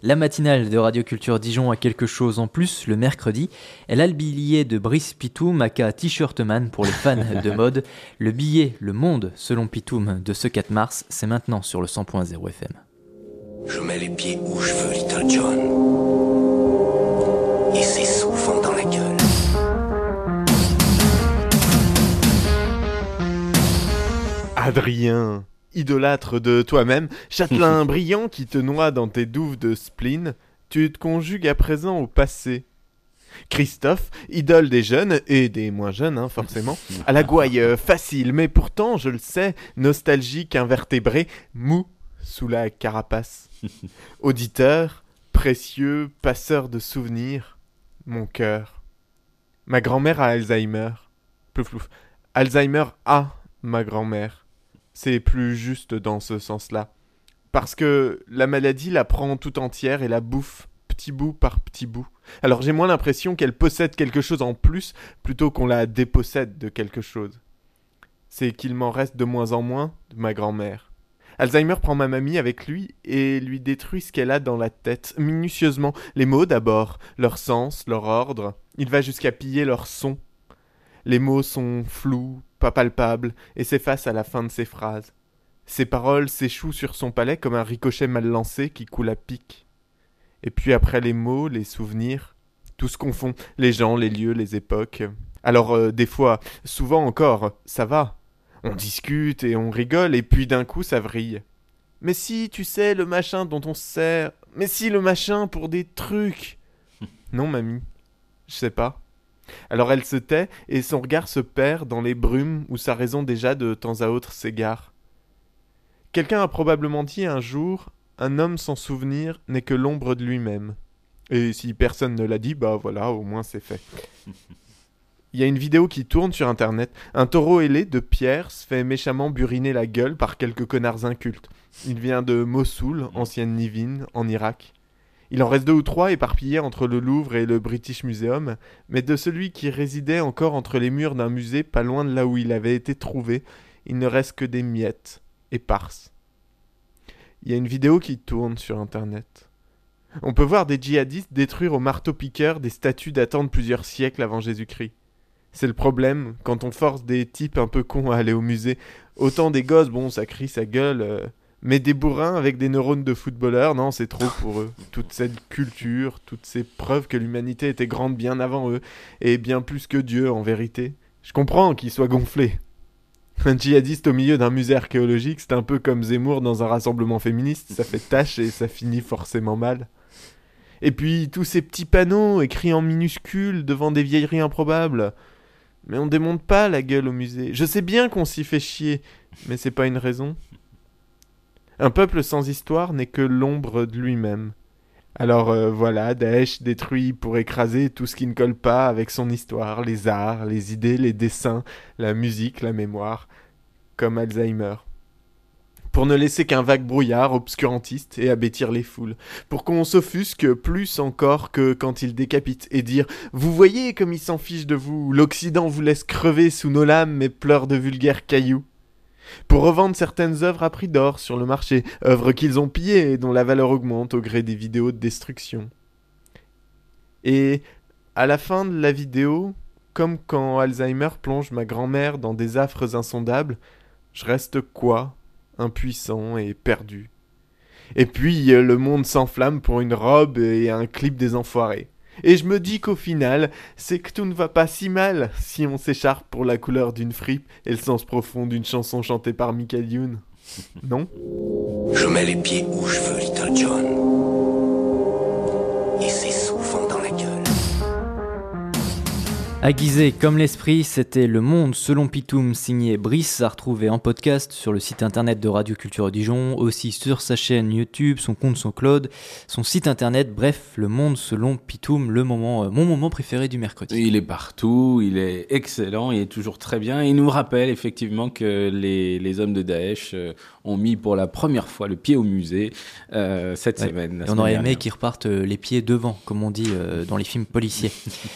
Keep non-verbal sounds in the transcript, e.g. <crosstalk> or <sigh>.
La matinale de Radio Culture Dijon a quelque chose en plus le mercredi. Elle a le billet de Brice Pitoum, aka T-shirt man pour les fans <laughs> de mode. Le billet Le Monde selon Pitoum de ce 4 mars, c'est maintenant sur le 100.0 FM. Je mets les pieds où je veux, Little John. Et c'est souvent dans la gueule. Adrien, idolâtre de toi-même, <laughs> châtelain brillant qui te noie dans tes douves de spleen, tu te conjugues à présent au passé. Christophe, idole des jeunes, et des moins jeunes, hein, forcément, à la gouaille euh, facile, mais pourtant, je le sais, nostalgique, invertébré, mou sous la carapace. <laughs> Auditeur, précieux, passeur de souvenirs, mon cœur. Ma grand-mère a Alzheimer. Plouf plouf. Alzheimer a ma grand-mère. C'est plus juste dans ce sens-là. Parce que la maladie la prend tout entière et la bouffe petit bout par petit bout. Alors j'ai moins l'impression qu'elle possède quelque chose en plus plutôt qu'on la dépossède de quelque chose. C'est qu'il m'en reste de moins en moins de ma grand-mère. Alzheimer prend ma mamie avec lui et lui détruit ce qu'elle a dans la tête, minutieusement. Les mots d'abord, leur sens, leur ordre. Il va jusqu'à piller leur son. Les mots sont flous, pas palpables, et s'effacent à la fin de ses phrases. Ses paroles s'échouent sur son palais comme un ricochet mal lancé qui coule à pic. Et puis après les mots, les souvenirs, tout se confond, les gens, les lieux, les époques. Alors euh, des fois, souvent encore, ça va. On discute et on rigole, et puis d'un coup ça vrille. Mais si, tu sais, le machin dont on se sert. Mais si, le machin pour des trucs. <laughs> non, mamie. Je sais pas. Alors elle se tait, et son regard se perd dans les brumes où sa raison déjà de temps à autre s'égare. Quelqu'un a probablement dit un jour Un homme sans souvenir n'est que l'ombre de lui-même. Et si personne ne l'a dit, bah voilà, au moins c'est fait. <laughs> Il y a une vidéo qui tourne sur internet. Un taureau ailé de pierre se fait méchamment buriner la gueule par quelques connards incultes. Il vient de Mossoul, ancienne Nivine, en Irak. Il en reste deux ou trois éparpillés entre le Louvre et le British Museum, mais de celui qui résidait encore entre les murs d'un musée pas loin de là où il avait été trouvé, il ne reste que des miettes, éparses. Il y a une vidéo qui tourne sur internet. On peut voir des djihadistes détruire au marteau-piqueur des statues datant de plusieurs siècles avant Jésus-Christ. C'est le problème quand on force des types un peu cons à aller au musée. Autant des gosses, bon, ça crie sa gueule, euh, mais des bourrins avec des neurones de footballeurs, non, c'est trop pour eux. <laughs> Toute cette culture, toutes ces preuves que l'humanité était grande bien avant eux, et bien plus que Dieu en vérité. Je comprends qu'ils soient gonflés. Un djihadiste au milieu d'un musée archéologique, c'est un peu comme Zemmour dans un rassemblement féministe, ça fait tâche et ça finit forcément mal. Et puis tous ces petits panneaux écrits en minuscules devant des vieilleries improbables. Mais on démonte pas la gueule au musée. Je sais bien qu'on s'y fait chier, mais c'est pas une raison. Un peuple sans histoire n'est que l'ombre de lui-même. Alors euh, voilà, Daesh détruit pour écraser tout ce qui ne colle pas avec son histoire, les arts, les idées, les dessins, la musique, la mémoire, comme Alzheimer. Pour ne laisser qu'un vague brouillard obscurantiste et abêtir les foules, pour qu'on s'offusque plus encore que quand il décapite et dire Vous voyez comme il s'en fiche de vous, l'Occident vous laisse crever sous nos lames et pleure de vulgaires cailloux pour revendre certaines œuvres à prix d'or sur le marché, œuvres qu'ils ont pillées et dont la valeur augmente au gré des vidéos de destruction. Et à la fin de la vidéo, comme quand Alzheimer plonge ma grand-mère dans des affres insondables, je reste quoi? Impuissant et perdu. Et puis le monde s'enflamme pour une robe et un clip des enfoirés. Et je me dis qu'au final, c'est que tout ne va pas si mal si on s'écharpe pour la couleur d'une fripe et le sens profond d'une chanson chantée par Michael Youn. <laughs> Non? Je mets les pieds où je veux, Little John. Et c'est Aiguisé comme l'esprit, c'était Le Monde selon Pitoum signé Brice à retrouver en podcast sur le site internet de Radio Culture Dijon, aussi sur sa chaîne YouTube, son compte son Claude, son site internet, bref, Le Monde selon Pitoum, le moment, euh, mon moment préféré du mercredi. Il est partout, il est excellent, il est toujours très bien. Il nous rappelle effectivement que les, les hommes de Daesh euh, ont mis pour la première fois le pied au musée euh, cette Ouais. semaine. Et on semaine aurait aimé qu'ils repartent les pieds devant, comme on dit dans les films policiers. <laughs>